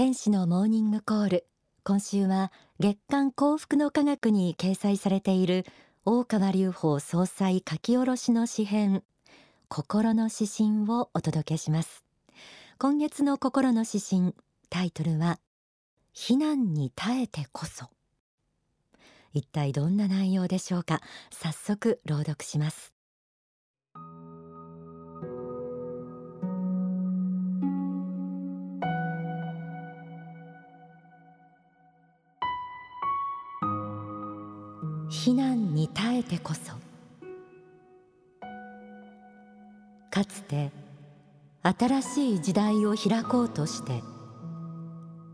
天使のモーニングコール。今週は月刊幸福の科学に掲載されている大川隆法総裁書き下ろしの詩編。心の指針をお届けします。今月の心の指針タイトルは避難に耐えてこそ。一体どんな内容でしょうか。早速朗読します。避難に耐えてこそ。かつて新しい時代を開こうとして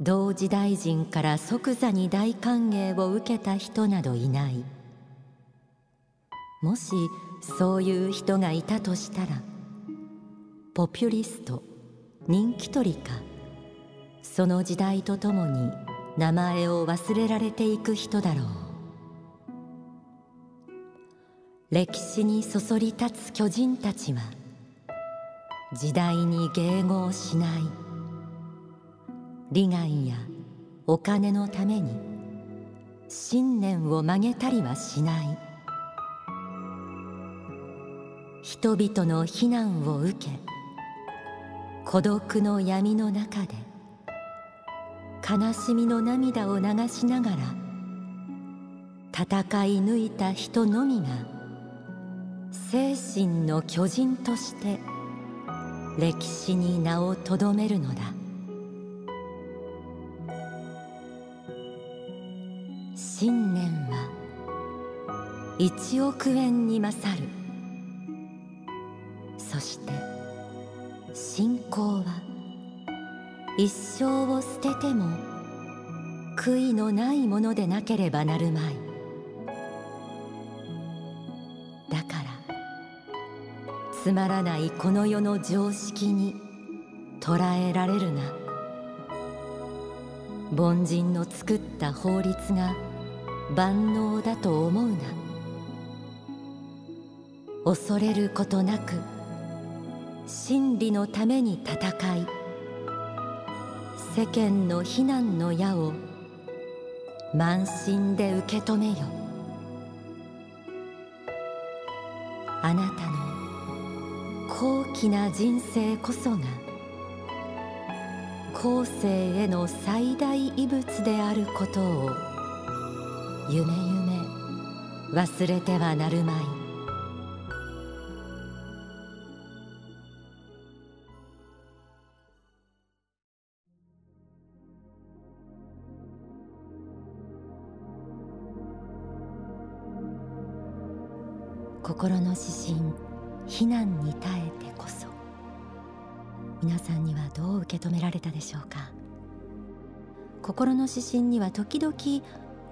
同時代人から即座に大歓迎を受けた人などいない。もしそういう人がいたとしたらポピュリスト人気取りかその時代とともに名前を忘れられていく人だろう。歴史にそそり立つ巨人たちは時代に迎合しない。利害やお金のために信念を曲げたりはしない。人々の非難を受け孤独の闇の中で悲しみの涙を流しながら戦い抜いた人のみが精神の巨人として歴史に名をとどめるのだ。信念は一億円に勝る。そして信仰は一生を捨てても悔いのないものでなければなるまい。つまらないこの世の常識に捉えられるな。凡人の作った法律が万能だと思うな。恐れることなく真理のために戦い世間の非難の矢を慢心で受け止めよ。あなたの高貴な人生こそが後世への最大遺物であることを夢夢忘れてはなるまい。心の指針避難に耐えてこそ。皆さんにはどう受け止められたでしょうか？心の指針には時々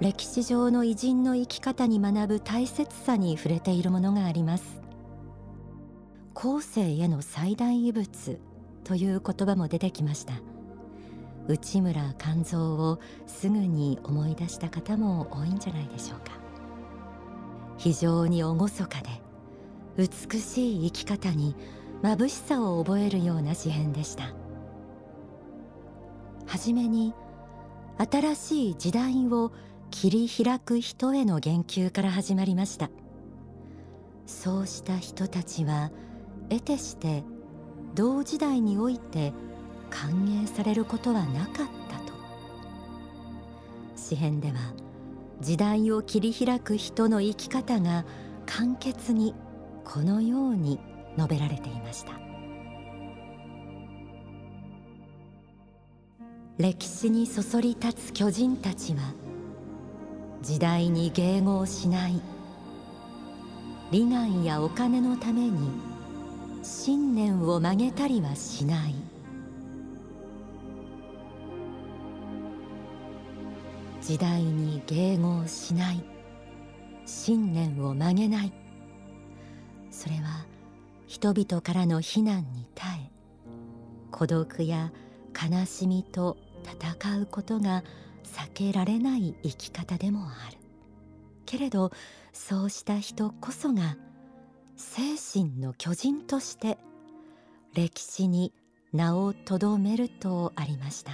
歴史上の偉人の生き方に学ぶ大切さに触れているものがあります。後世への最大遺物という言葉も出てきました。内村勘三をすぐに思い出した方も多いんじゃないでしょうか。非常に厳かで美しい生き方に眩しさを覚えるような詩篇でした。はじめに新しい時代を切り開く人への言及から始まりました。そうした人たちは得てして同時代において歓迎されることはなかったと。詩篇では時代を切り開く人の生き方が簡潔にこのように述べられていました。歴史にそそり立つ巨人たちは時代に迎合しない利害やお金のために信念を曲げたりはしない。時代に迎合しない信念を曲げない。それは人々からの非難に耐え孤独や悲しみと戦うことが避けられない生き方でもある。けれどそうした人こそが精神の巨人として歴史に名をとどめるとありました。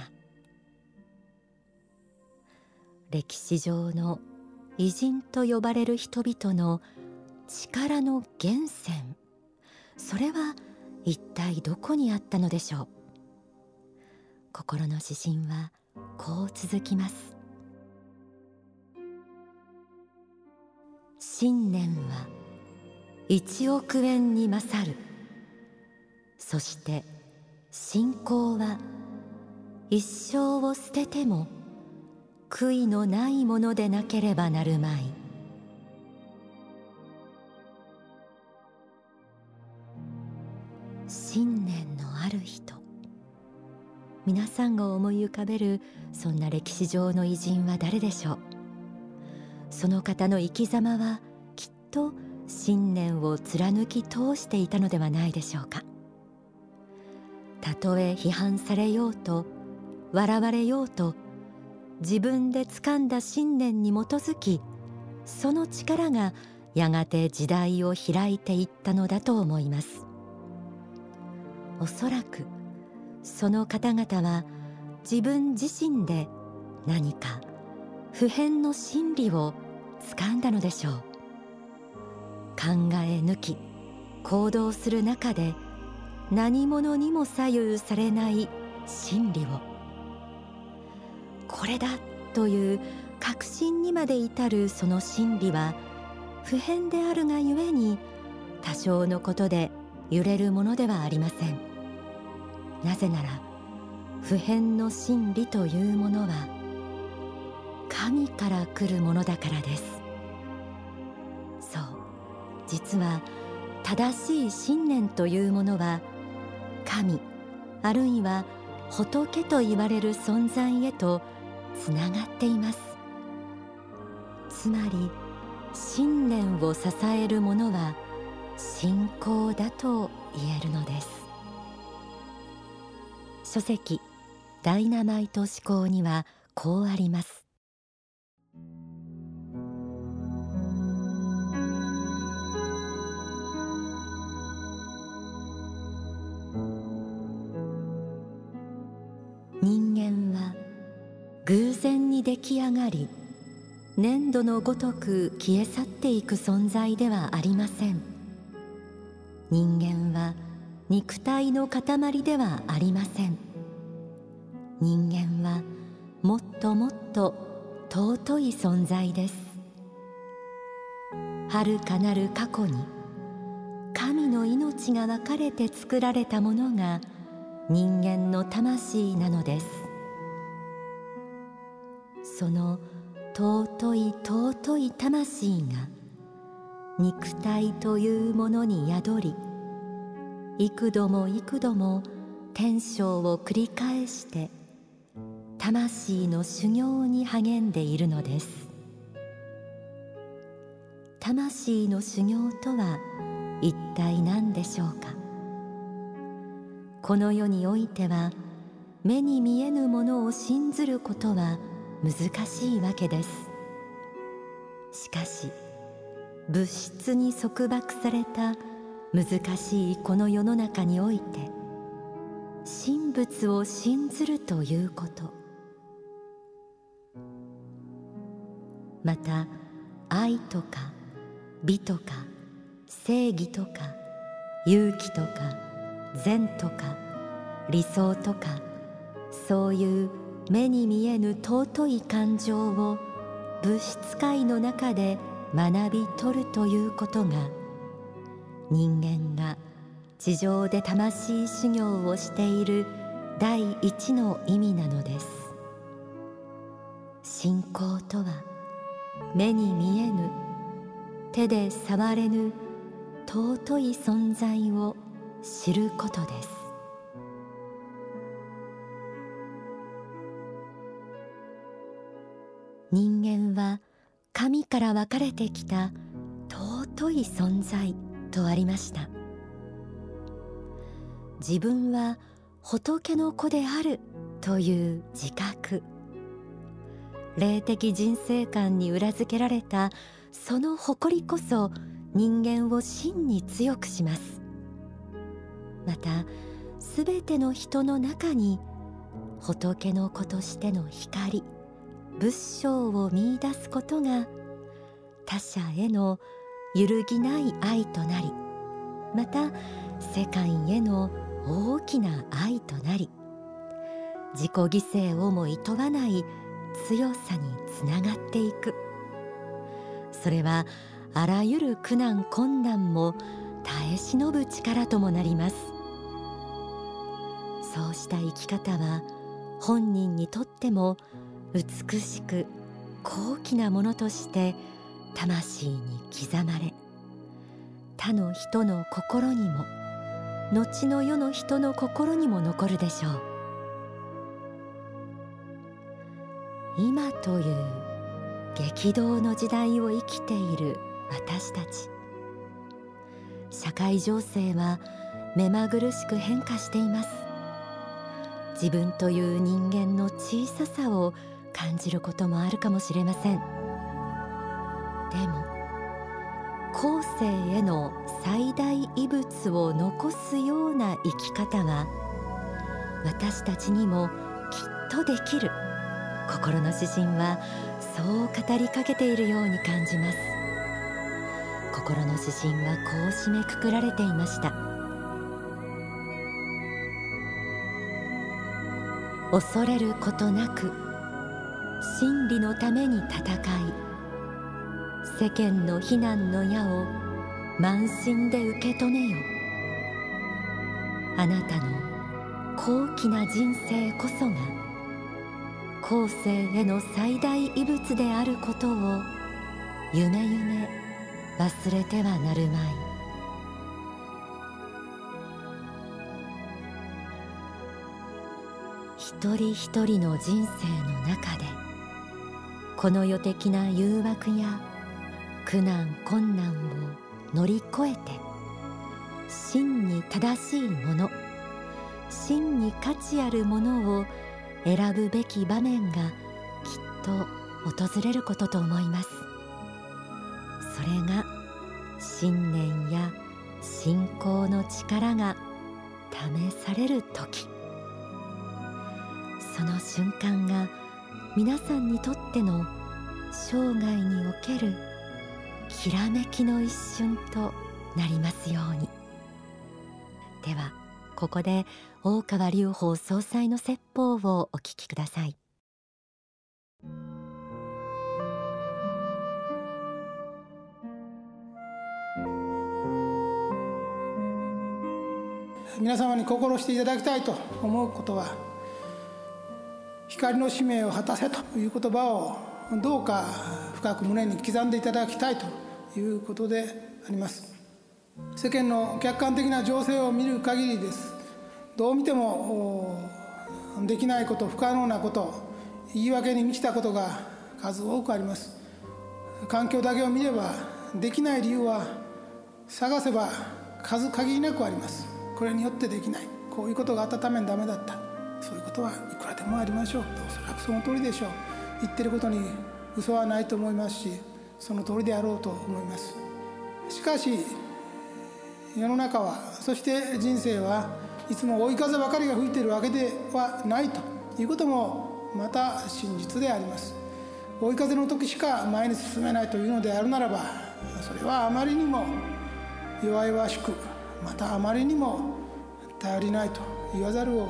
歴史上の偉人と呼ばれる人々の力の源泉。それは一体どこにあったのでしょう？心の指針はこう続きます。信念は一億円に勝る。そして信仰は一生を捨てても悔いのないものでなければなるまい。信念のある人。皆さんが思い浮かべるそんな歴史上の偉人は誰でしょう？その方の生き様はきっと信念を貫き通していたのではないでしょうか？たとえ批判されようと笑われようと自分で掴んだ信念に基づきその力がやがて時代を開いていったのだと思います。おそらくその方々は自分自身で何か普遍の真理を掴んだのでしょう。考え抜き行動する中で何者にも左右されない真理を。これだという確信にまで至るその真理は普遍であるがゆえに多少のことで揺れるものではありません。なぜなら普遍の真理というものは神から来るものだからです。そう。実は正しい信念というものは神あるいは仏と言われる存在へとつながっています。つまり信念を支えるものは信仰だと言えるのです。書籍ダイナマイト思考にはこうあります。人間は偶然に出来上がり粘土のごとく消え去っていく存在ではありません。人間は肉体の塊ではありません。人間はもっともっと尊い存在です。遥かなる過去に神の命が分かれて作られたものが人間の魂なのです。その尊い尊い魂が肉体というものに宿り幾度も幾度も天正を繰り返して魂の修行に励んでいるのです。魂の修行とは一体何でしょうか？この世においては目に見えぬものを信ずることは難しいわけです。しかし物質に束縛された難しいこの世の中において神仏を信ずるということ。また愛とか美とか正義とか勇気とか善とか理想とかそういう目に見えぬ尊い感情を物質界の中で学び取るということが人間が地上で魂修行をしている第一の意味なのです。信仰とは目に見えぬ手で触れぬ尊い存在を知ることです。人間は神から分かれてきた尊い存在。とありました。自分は仏の子であるという自覚。霊的人生観に裏付けられたその誇りこそ人間を真に強くします。またすべての人の中に仏の子としての光仏性を見出すことが他者への揺るぎない愛となりまた世界への大きな愛となり自己犠牲をも厭わない強さにつながっていく。それはあらゆる苦難困難も耐え忍ぶ力ともなります。そうした生き方は本人にとっても美しく高貴なものとして魂に刻まれ他の人の心にも後の世の人の心にも残るでしょう。今という激動の時代を生きている私たち。社会情勢は目まぐるしく変化しています。自分という人間の小ささを感じることもあるかもしれません。でも後世への最大遺物を残すような生き方は私たちにもきっとできる。心の指針はそう語りかけているように感じます。心の指針はこう締めくくられていました。恐れることなく真理のために戦い。世間の非難の矢を慢心で受け止めよ。あなたの高貴な人生こそが後世への最大遺物であることを夢夢忘れてはなるまい。一人一人の人生の中でこの世的な誘惑や苦難困難を乗り越えて真に正しいもの真に価値あるものを選ぶべき場面がきっと訪れることと思います。それが信念や信仰の力が試される時。その瞬間が皆さんにとっての生涯におけるきらめきの一瞬となりますように。ではここで大川隆法総裁の説法をお聞きください。皆様に心していただきたいと思うことは光の使命を果たせという言葉をどうか深く胸に刻んでいただきたいということであります。世間の客観的な情勢を見る限りです。どう見てもできないこと不可能なこと言い訳に満ちたことが数多くあります。環境だけを見ればできない理由は探せば数限りなくあります。これによってできない。こういうことがあったためにダメだった。そういうことはいくらでもありましょう。おそらくその通りでしょう。言ってることに嘘はないと思いますしその通りであろうと思います。しかし世の中はそして人生はいつも追い風ばかりが吹いているわけではないということもまた真実であります。追い風の時しか前に進めないというのであるならばそれはあまりにも弱々しくまたあまりにも頼りないと言わざるを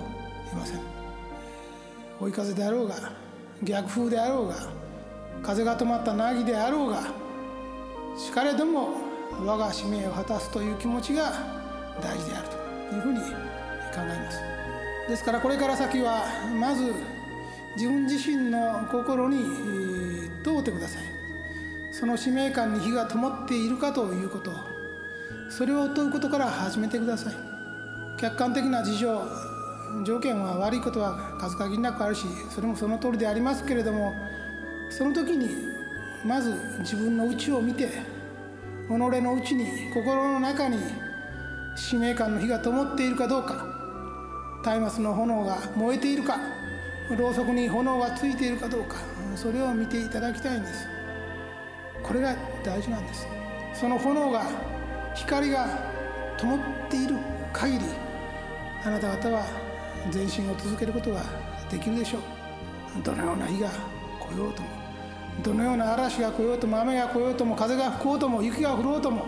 得ません。追い風であろうが逆風であろうが風が止まった凪であろうがしかれども我が使命を果たすという気持ちが大事であるというふうに考えます。ですからこれから先はまず自分自身の心に問うてください。その使命感に火が灯っているかということそれを問うことから始めてください。客観的な事情条件は悪いことは数限りなくあるしそれもその通りでありますけれどもその時にまず自分の内を見て己の内に心の中に使命感の火が灯っているかどうか。松明の炎が燃えているか。ろうそくに炎がついているかどうか。それを見ていただきたいんです。これが大事なんです。その炎が光が灯っている限りあなた方は前進を続けることができるでしょう。どのような日が来来ようとも。どのような嵐が来ようとも雨が来ようとも風が吹こうとも雪が降ろうとも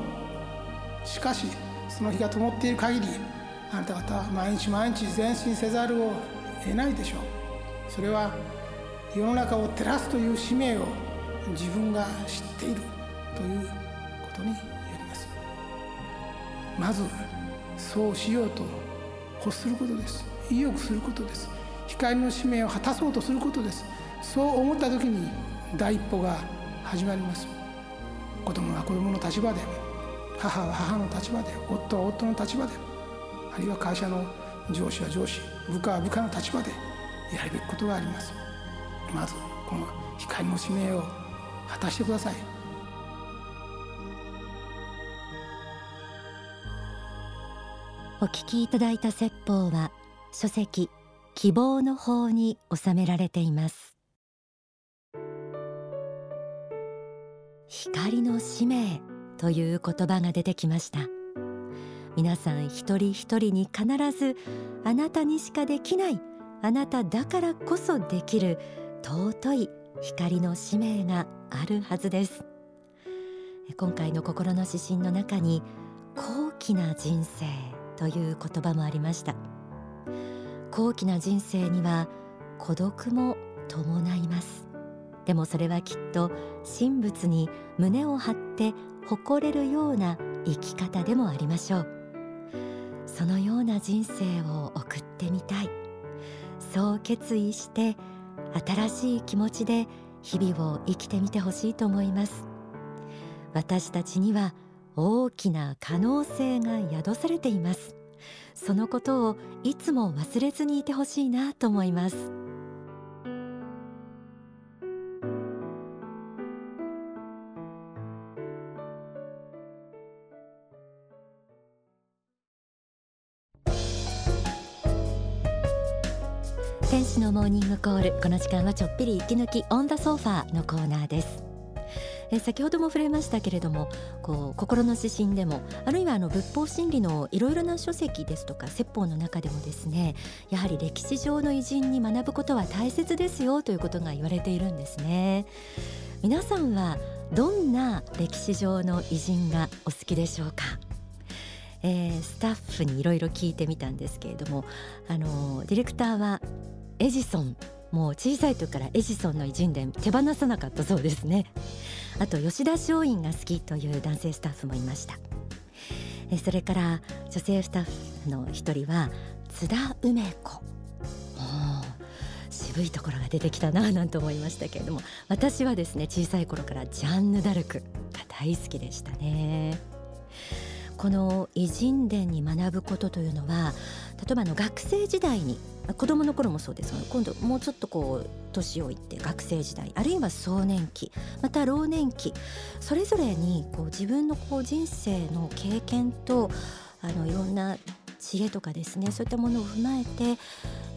しかしその日が灯っている限りあなた方は毎日毎日前進せざるを得ないでしょう。それは世の中を照らすという使命を自分が知っているということによります。まずそうしようと欲することです。意欲することです。光の使命を果たそうとすることです。そう思った時に第一歩が始まります。子供は子供の立場で母は母の立場で夫は夫の立場である。いは会社の上司は上司部下は部下の立場でやるべきことがあります。まずこの光の使命を果たしてください。お聞きいただいた説法は書籍希望の法に収められています。光の使命という言葉が出てきました。皆さん一人一人に必ずあなたにしかできないあなただからこそできる尊い光の使命があるはずです。今回の心の指針の中に高貴な人生という言葉もありました。高貴な人生には孤独も伴います。でもそれはきっと神仏に胸を張って誇れるような生き方でもありましょう。そのような人生を送ってみたい。そう決意して新しい気持ちで日々を生きてみてほしいと思います。私たちには大きな可能性が宿されています。そのことをいつも忘れずにいてほしいなと思います。天使のモーニングコール。この時間はちょっぴり息抜きオンダソファーのコーナーです。え先ほども触れましたけれどもこう心の指針でもあるいはあの仏法真理のいろいろな書籍ですとか説法の中でもですねやはり歴史上の偉人に学ぶことは大切ですよということが言われているんですね。皆さんはどんな歴史上の偉人がお好きでしょうか？えー、スタッフにいろいろ聞いてみたんですけれどもあのディレクターはエジソンもう小さい時からエジソンの偉人伝手放さなかったそうですね。あと吉田松陰が好きという男性スタッフもいました。えそれから女性スタッフの一人は津田梅子。渋いところが出てきたななんて思いましたけれども私はですね小さい頃からジャンヌ・ダルクが大好きでしたね。この偉人伝に学ぶことというのは例えばの学生時代に子供の頃もそうです今度もうちょっとこう年をいって学生時代あるいは壮年期また老年期それぞれにこう自分のこう人生の経験とあのいろんな知恵とかですねそういったものを踏まえて、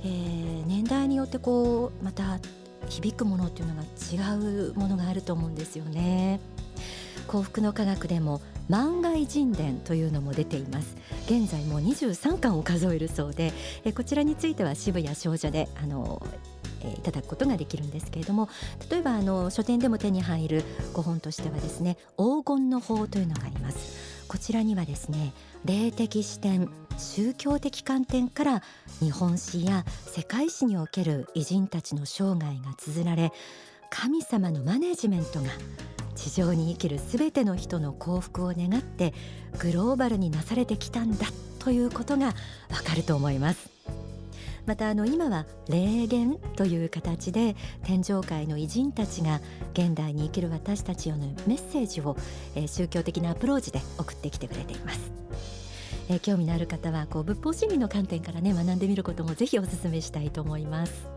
えー、年代によってこうまた響くものっていうのが違うものがあると思うんですよね。幸福の科学でも万外人伝というのも出ています。現在もう23巻を数えるそうでえこちらについては渋谷少女であのいただくことができるんですけれども例えばあの書店でも手に入る5本としてはですね黄金の法というのがあります。こちらにはですね霊的視点宗教的観点から日本史や世界史における偉人たちの生涯が綴られ神様のマネジメントが地上に生きるすべての人の幸福を願ってグローバルになされてきたんだということがわかると思いますまたあの今は霊言という形で天上界の偉人たちが現代に生きる私たちへのメッセージを、えー、宗教的なアプローチで送ってきてくれています。えー、興味のある方はこう仏法真理の観点からね学んでみることもぜひお勧めしたいと思います。